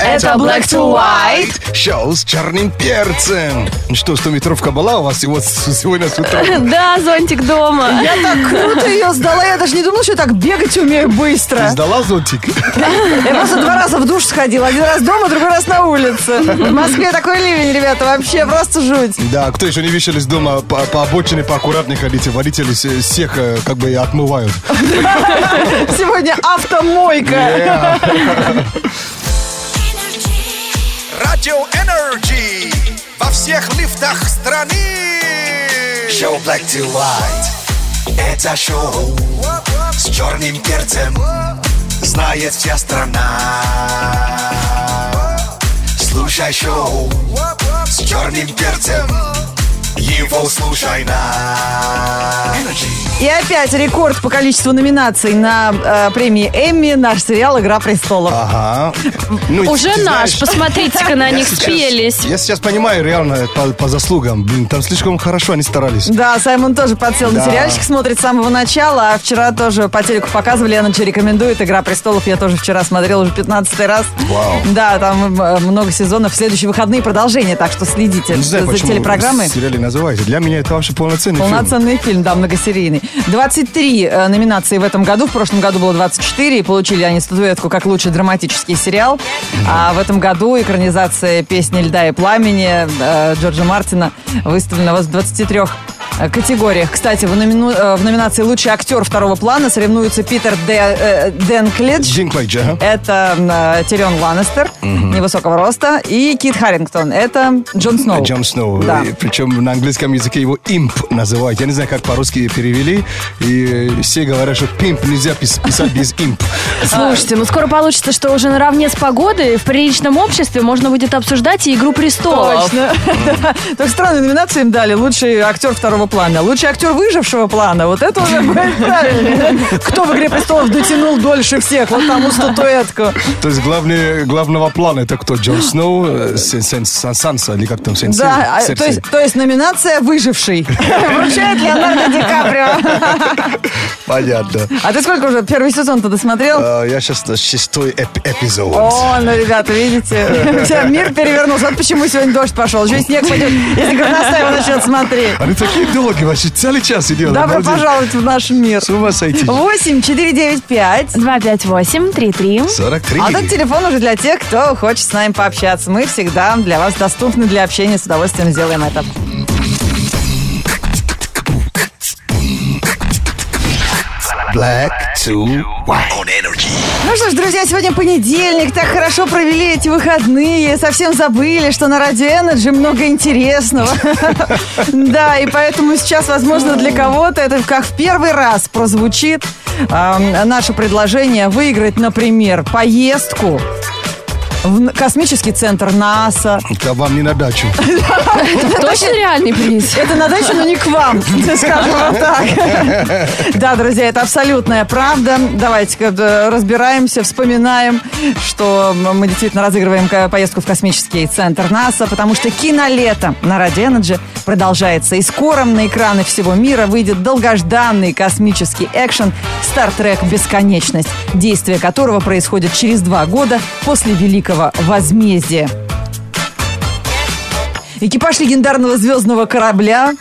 Это Black to White. Шоу с черным перцем. Ну Что, 100 метровка была у вас сегодня, сегодня с утра? Да, зонтик дома. Я так круто ее сдала, я даже не думала, что я так бегать умею быстро. Сдала зонтик? Я просто два раза в душ сходила. Один раз дома, другой раз на улице. В Москве такой ливень, ребята, вообще просто жуть. Да, кто еще не вешались дома, по, по обочине поаккуратнее ходите. Водители всех э, как бы отмывают. Сегодня автомойка. Радио Energy во всех лифтах страны. Шоу Black to White. Это шоу с черным перцем. Знает вся страна. Слушай шоу с черным перцем. Его слушай на Energy. И опять рекорд по количеству номинаций на э, премии Эмми наш сериал «Игра престолов». Ага. Ну, Уже ты наш, знаешь, посмотрите-ка на них сейчас- спелись. Я сейчас понимаю реально по, по заслугам. Блин, там слишком хорошо они старались. Да, Саймон тоже подсел на Да. сериальчик, смотрит с самого начала, а вчера тоже по телеку показывали, Energy рекомендует «Игра престолов», я тоже вчера смотрела уже 15 раз. Вау. Да, там э, много сезонов, в следующие выходные продолжение, так что следите Не знаю, за телепрограммой. сериалы называется. Для меня это вообще полноценный фильм. Полноценный фильм, да, многосерийный. 23 э, номинации в этом году. В прошлом году было 24, и получили они статуэтку как лучший драматический сериал. А в этом году экранизация песни «Льда и пламени» э, Джорджа Мартина выставлена в 23 э, категориях. Кстати, в, номину- э, в номинации «Лучший актер второго плана» соревнуются Питер Де, э, Денклидж. Джинклейдж, ага. Это э, Тирион Ланнестер, невысокого роста, и Кит Харрингтон. Это Джон Сноу. Джон Сноу. Да. И Причем на английском языке его имп называют. Я не знаю, как по-русски перевели. И э, все говорят, что пимп нельзя пис- писать без имп. Слушайте, ну скоро получится, что уже наравне с погодой в приличном обществе можно будет обсуждать и «Игру престолов». Точно. Так странную номинацию им дали. Лучший актер второго плана. Лучший актер выжившего плана. Вот это уже будет правильно. Кто в «Игре престолов» дотянул дольше всех? Вот тому статуэтку. То есть главный, главного плана это кто? Джон Сноу, э, Санса или как там? Сен- Да, а, то есть, то есть номинация «Выживший». Вручает Леонардо Ди Каприо. Понятно. А ты сколько уже первый сезон-то досмотрел? А, Я сейчас на шестой эп- эпизод. О, ну, ребята, видите, мир перевернулся. Вот почему сегодня дождь пошел. Еще и снег пойдет, если Горностаева начнет смотреть. Они такие долгие, вообще целый час идет. Добро Обалдеть. пожаловать в наш мир. С ума сойти. 8 4 9 5 258-33. 43. А этот телефон уже для тех, кто хочет с нами пообщаться. Мы всегда для вас доступны для общения. С удовольствием сделаем это. Black to white. On Energy. Ну что ж, друзья, сегодня понедельник. Так хорошо провели эти выходные. Совсем забыли, что на Радио Energy много интересного. Да, и поэтому сейчас, возможно, для кого-то это как в первый раз прозвучит наше предложение выиграть, например, поездку в космический центр НАСА. Это вам не на дачу. Точно реальный приз? Это на дачу, но не к вам, скажем так. Да, друзья, это абсолютная правда. Давайте-ка э, разбираемся, вспоминаем, что мы действительно разыгрываем поездку в космический центр НАСА, потому что кинолето на Радио Energy продолжается. И скоро на экраны всего мира выйдет долгожданный космический экшен «Стар Трек. Бесконечность», действие которого происходит через два года после Великого Возмездия. Экипаж легендарного звездного корабля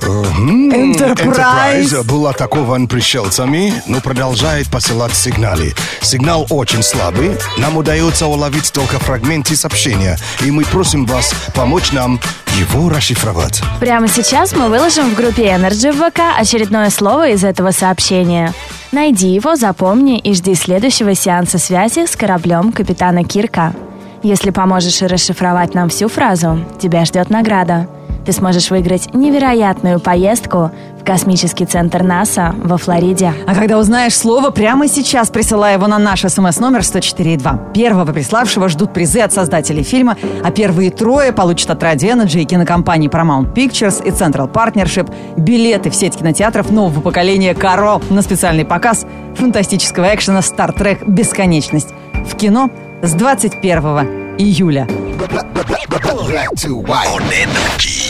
Enterprise. Enterprise был атакован пришельцами, но продолжает посылать сигналы. Сигнал очень слабый. Нам удается уловить только фрагменты сообщения. И мы просим вас помочь нам его расшифровать. Прямо сейчас мы выложим в группе Energy в ВК очередное слово из этого сообщения. Найди его, запомни и жди следующего сеанса связи с кораблем капитана Кирка. Если поможешь расшифровать нам всю фразу, тебя ждет награда. Ты сможешь выиграть невероятную поездку в космический центр НАСА во Флориде. А когда узнаешь слово, прямо сейчас присылай его на наш смс-номер 104.2. Первого приславшего ждут призы от создателей фильма, а первые трое получат от Radio Energy и кинокомпании Paramount Pictures и Central Partnership билеты в сеть кинотеатров нового поколения «Каро» на специальный показ фантастического экшена «Стар Трек. Бесконечность» в кино с 21 июля.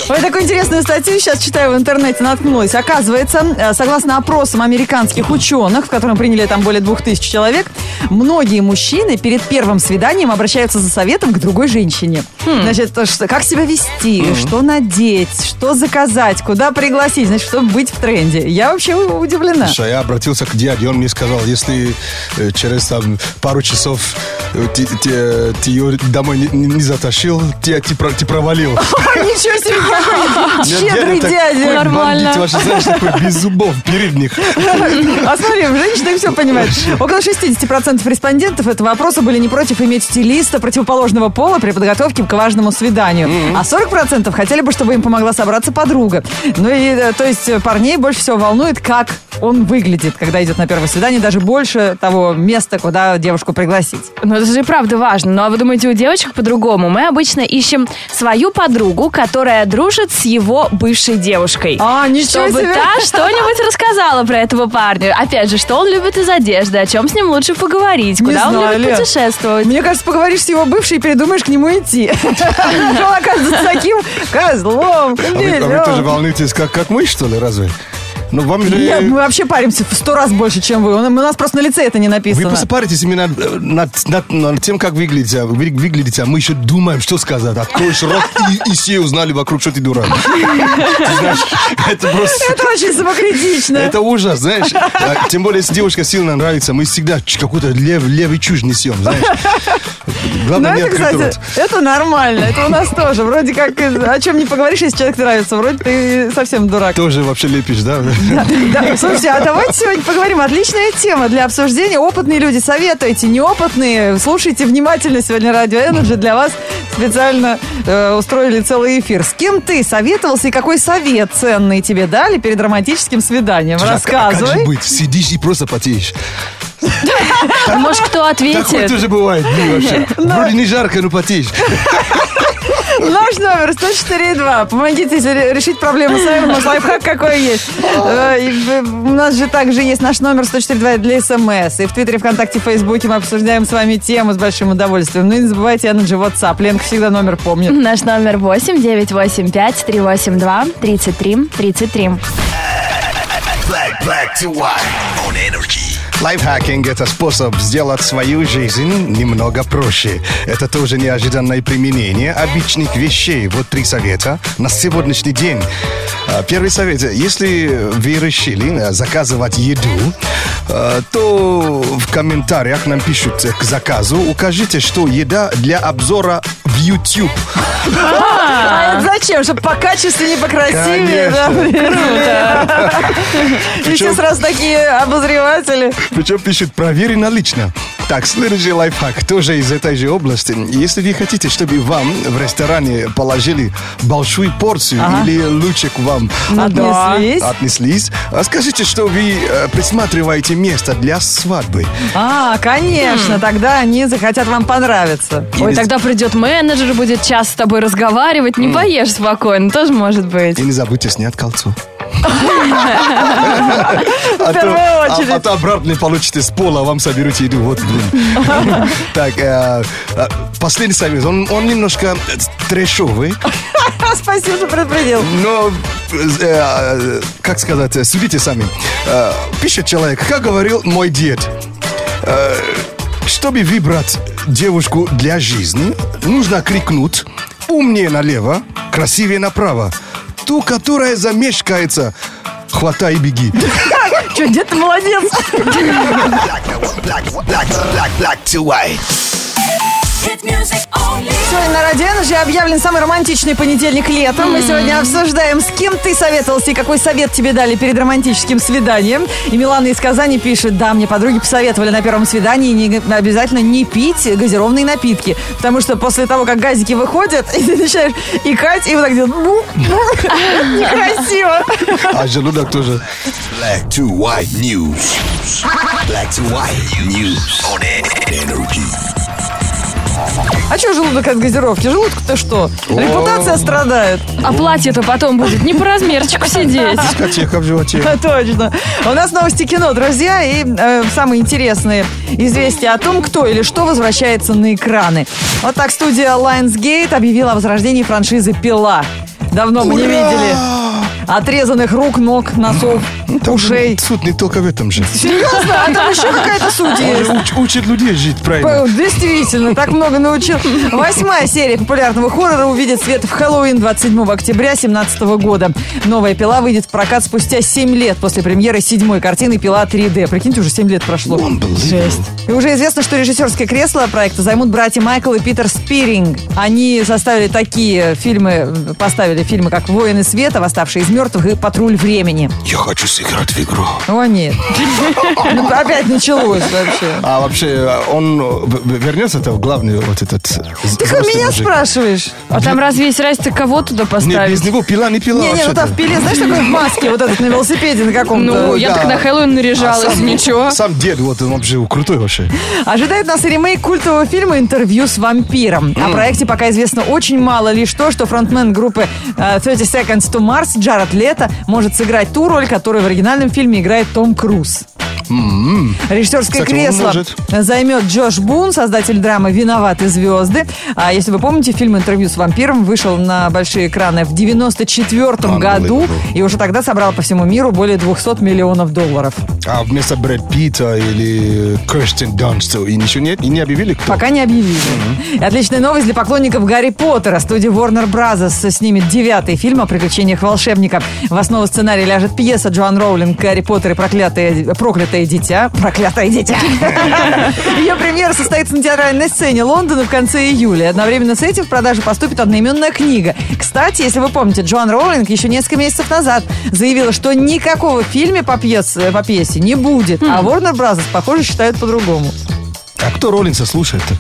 Ой, такую интересную статью сейчас читаю в интернете, наткнулась. Оказывается, э, согласно опросам американских ученых, в котором приняли там более двух тысяч человек, многие мужчины перед первым свиданием обращаются за советом к другой женщине. Значит, то, что, как себя вести, что надеть, что заказать, куда пригласить, значит, чтобы быть в тренде. Я вообще удивлена. Слушай, я обратился к дяде, он мне сказал, если э, через там, пару часов ты, ее домой не, не затащил, ты, ты, про- ты провалил. Ничего себе, щедрый дядя. Нормально. вообще, знаешь, такой без зубов передних. А смотри, женщины все понимают. Около 60% респондентов этого опроса были не против иметь стилиста противоположного пола при подготовке к важному свиданию. А 40% хотели бы, чтобы им помогла собраться подруга. Ну и, э, то есть, э, парней больше всего волнует, как он выглядит, когда идет на первое свидание, даже больше того места, куда девушку пригласить. Ну, это же и правда важно. Ну, а вы думаете, у девочек по-другому? Мы обычно ищем свою подругу, которая дружит с его бывшей девушкой. А, ничего Чтобы себе. та что-нибудь рассказала про этого парня. Опять же, что он любит из одежды, о чем с ним лучше поговорить, Не куда он знаю, любит Лен. путешествовать. Мне кажется, поговоришь с его бывшей и передумаешь к нему идти. Он оказывается таким козлом, А вы, а тоже волнуетесь, как, как мы, что ли, разве? Ну, вам же... Нет, мы вообще паримся в сто раз больше, чем вы. У нас просто на лице это не Вы написано. просто паритесь именно э, над, над- над тем, как выглядите, а вы выглядите, а мы еще думаем, что сказать. Откроешь рот, и, и все узнали вокруг, что ты дурак. Знаешь, это просто... Это очень самокритично. Это ужас, знаешь. А, Тем более, если девушка сильно нравится, мы всегда какую-то лев- левый чушь несем, знаешь. Но Главное, не это, кстати, рот. это нормально. Это у нас тоже. Вроде как э, о чем не поговоришь, если человек нравится. Вроде ты совсем дурак. Тоже вообще лепишь, да? Да, слушайте, а давайте сегодня поговорим. Отличная тема для обсуждения. Опытные люди советуйте, неопытные. Слушайте внимательно сегодня Радио Energy. Для вас специально э, устроили целый эфир. С кем ты советовался и какой совет ценный тебе дали перед романтическим свиданием? А как- Как же Рассказывай. быть? Сидишь и просто потеешь. Может, кто Такое ответит? тоже бывает. ну, вообще. Вроде не жарко, но потеешь. Наш номер 104.2. Помогите решить проблему сами. Может, лайфхак какой есть. Э, У нас же также есть наш номер 104.2 для СМС. И в Твиттере, ВКонтакте, Фейсбуке мы обсуждаем с вами тему с большим удовольствием. Ну и не забывайте Energy WhatsApp. Ленка всегда номер помнит. Наш номер 8 985 382 33 33. Black, black to white on energy. Лайфхакинг – это способ сделать свою жизнь немного проще. Это тоже неожиданное применение обычных вещей. Вот три совета на сегодняшний день. А, Первый совет. Если вы решили э, заказывать еду, э, то в комментариях нам пишут к заказу, укажите, что еда для обзора в YouTube. А это зачем? Чтобы покачественнее, покрасивее. да? И все сразу такие обозреватели. Причем пишут проверено лично. Так, следующий лайфхак тоже из этой же области. Если вы хотите, чтобы вам в ресторане положили большую порцию или лучик вам Отнеслись. отнеслись, а скажите, что вы э, присматриваете место для свадьбы. А, конечно, тогда они захотят вам понравиться. Ой, тогда придет менеджер, будет час с тобой разговаривать, не поешь спокойно, тоже может быть. И не забудьте снять кольцо. В А то, первую а- очередь. а то обратно получите с пола, а вам соберут еду. Вот, блин. Так, э, э, последний совет. Он, он немножко трэшовый. Спасибо, что предупредил. Но, э, как сказать, судите сами. Пишет человек, как говорил мой дед, чтобы выбрать девушку для жизни, нужно крикнуть умнее налево, красивее направо. Ту, которая замешкается, хватай и беги. Че, дед ты молодец. Сегодня на Радио Energy объявлен самый романтичный понедельник летом. Мы сегодня обсуждаем, с кем ты советовался и какой совет тебе дали перед романтическим свиданием. И Милана из Казани пишет, да, мне подруги посоветовали на первом свидании не, обязательно не пить газированные напитки. Потому что после того, как газики выходят, и ты начинаешь икать, и вот так делать. «бу, бу». Это Некрасиво. А желудок тоже. Black to white news. Black to white news on energy. А что желудок от газировки? Желудку-то что? Репутация страдает. А платье-то потом будет не по размерчику сидеть. Дискотека в животе. Точно. У нас новости кино, друзья, и э, самые интересные известия о том, кто или что возвращается на экраны. Вот так студия Lionsgate объявила о возрождении франшизы «Пила». Давно мы не Ура! видели отрезанных рук, ног, носов, Там ушей. Суть не только в этом же. Серьезно? А там еще какая-то суть Он есть? же уч- учит людей жить правильно. Действительно, так много научил. Восьмая серия популярного хоррора увидит свет в Хэллоуин 27 октября 2017 года. Новая «Пила» выйдет в прокат спустя 7 лет после премьеры седьмой картины «Пила 3D». Прикиньте, уже 7 лет прошло. Unbelievable. И уже известно, что режиссерское кресло проекта займут братья Майкл и Питер Спиринг. Они составили такие фильмы, поставили фильмы, как «Воины света», «Восставшие из мертвых» и «Патруль времени». Я хочу сыграть в игру. О, нет. Ну, Опять началось вообще. А вообще, он вернется-то в главный вот этот... Ты меня спрашиваешь? А там разве есть разница, кого туда Нет, поставить? без него пила не пила Не, не, ну вообще-то. там в пиле, знаешь, такой в маске, вот этот на велосипеде на каком-то. Ну, я так на Хэллоуин А наряжалась, сам- ничего. Сам дед, вот он вообще крутой вообще. Ожидает нас ремейк культового фильма «Интервью с вампиром». О проекте пока известно очень мало, лишь то, что фронтмен группы э, 30 Seconds to Mars Джаред Лето может сыграть ту роль, которую в оригинальном фильме играет Том Круз. Режиссерское Кстати, кресло займет Джош Бун, создатель драмы «Виноваты звезды». А если вы помните, фильм «Интервью с вампиром» вышел на большие экраны в 94 году и уже тогда собрал по всему миру более 200 миллионов долларов. А вместо Брэд Питта или Кэрстен Данст и ничего нет? И не объявили кто? Пока не объявили. И отличная новость для поклонников Гарри Поттера. Студия Warner Bros. снимет девятый фильм о приключениях волшебника. В основу сценария ляжет пьеса Джоан Роулинг «Гарри Поттер и проклятое, проклятое дитя». Проклятое дитя. Ее премьера состоится на театральной сцене Лондона в конце июля. Одновременно с этим в продажу поступит одноименная книга. Кстати, если вы помните, Джоан Роулинг еще несколько месяцев назад заявила, что никакого фильма по, пьесе, по пьесе не будет. А Warner Bros. похоже, считают по-другому. Кто Роллинса слушает-то?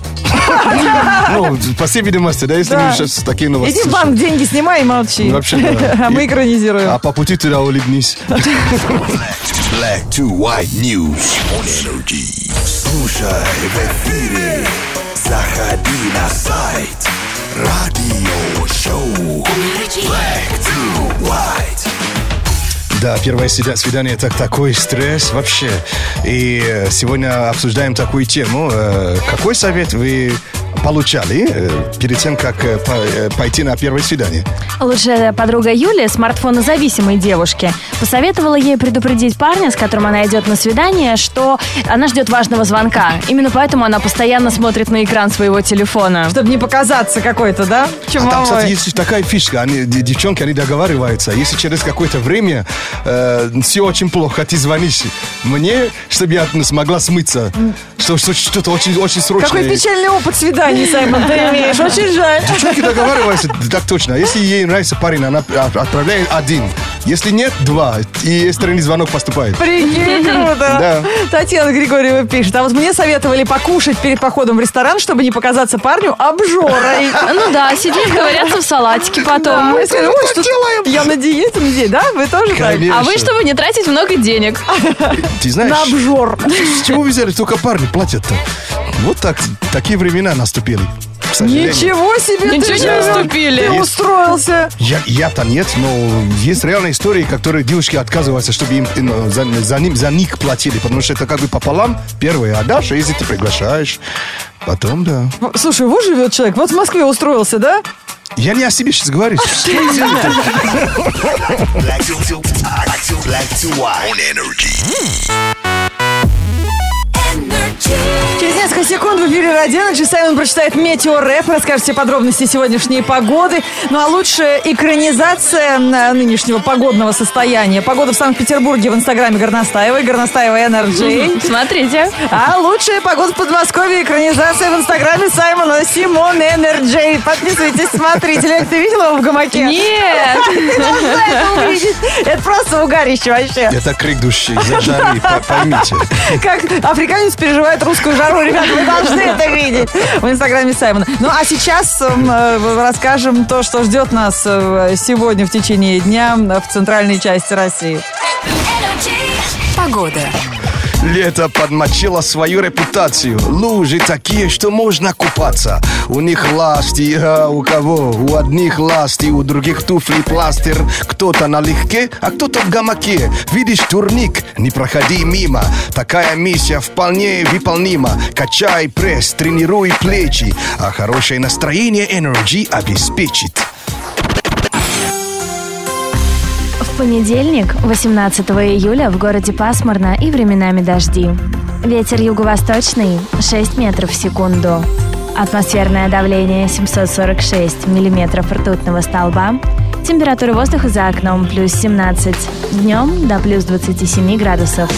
Ну, по всей видимости, да, если Да. мы сейчас такие новости Иди в банк, деньги снимай и молчи. Вообще, да. А мы экранизируем. А по пути туда улыбнись. Black to white news on energy. Слушай в эфире. Заходи на сайт. Радио шоу. Да, первое свида- свидание это такой стресс вообще. И э, сегодня обсуждаем такую тему. Э, Какой совет вы получали э, перед тем, как э, по- э, пойти на первое свидание? Лучшая подруга Юли, смартфонозависимой девушки, посоветовала ей предупредить парня, с которым она идет на свидание, что она ждет важного звонка. Именно поэтому она постоянно смотрит на экран своего телефона. Чтобы не показаться какой-то, да? А там, Чумовой. кстати, есть такая фишка. Они, девчонки, они договариваются. Если через какое-то время э, все очень плохо, ты звонишь мне, чтобы я смогла смыться, что, что- что-то очень, очень срочное. Какой печальный опыт свиданий, Саймон, ты имеешь. Очень жаль. Девчонки договариваются, так точно. Если ей нравится парень, она от- отправляет один. Если нет, два. И экстренный звонок поступает. Прикинь, круто. Да. Татьяна Григорьева пишет. А вот мне советовали покушать перед походом в ресторан, чтобы не показаться парню обжорой. Ну да, сидеть, ковыряться в салатике потом. Да, и сказали, «Ой, что Я на диете, на диете, да? Вы тоже так? А вы, чтобы не тратить много денег. Ты знаешь, На обжор. с чего взяли? Только парни платят-то. Вот так, такие времена наступили. К сожалению. Ничего себе ты Ничего не живешь. наступили. Ты устроился. Я, я-то нет, но есть реальные истории, которые девушки отказываются, чтобы им ну, за, за ним, за них платили, потому что это как бы пополам первое, а дальше, если ты приглашаешь, потом, да. Слушай, вот живет человек. Вот в Москве устроился, да? Я не о себе сейчас говорю. Black to, to, black to, black to white on energy. Через несколько секунд в эфире Родина Саймон прочитает Метеорэп, расскажет все подробности сегодняшней погоды. Ну а лучшая экранизация нынешнего погодного состояния. Погода в Санкт-Петербурге в инстаграме Горностаевой, Горностаева NRJ. Смотрите. А лучшая погода в Подмосковье экранизация в инстаграме Саймона Симон NRJ. Подписывайтесь, смотрите. Лёль, ты видела его в гамаке? Нет. Это просто угарище вообще. Это крик души, поймите. Как африканец переживает русскую жару. Ребята, вы должны это видеть в инстаграме Саймона. Ну, а сейчас м, э, расскажем то, что ждет нас э, сегодня в течение дня в центральной части России. Погода. Лето подмочило свою репутацию. Лужи такие, что можно купаться. У них ласти, а у кого? У одних ласти, у других туфли пластир. Кто-то налегке, а кто-то в гамаке. Видишь турник? Не проходи мимо. Такая миссия вполне выполнима. Качай пресс, тренируй плечи. А хорошее настроение Energy обеспечит. Понедельник, 18 июля, в городе пасмурно и временами дожди. Ветер юго-восточный 6 метров в секунду. Атмосферное давление 746 миллиметров ртутного столба. Температура воздуха за окном плюс 17. Днем до плюс 27 градусов.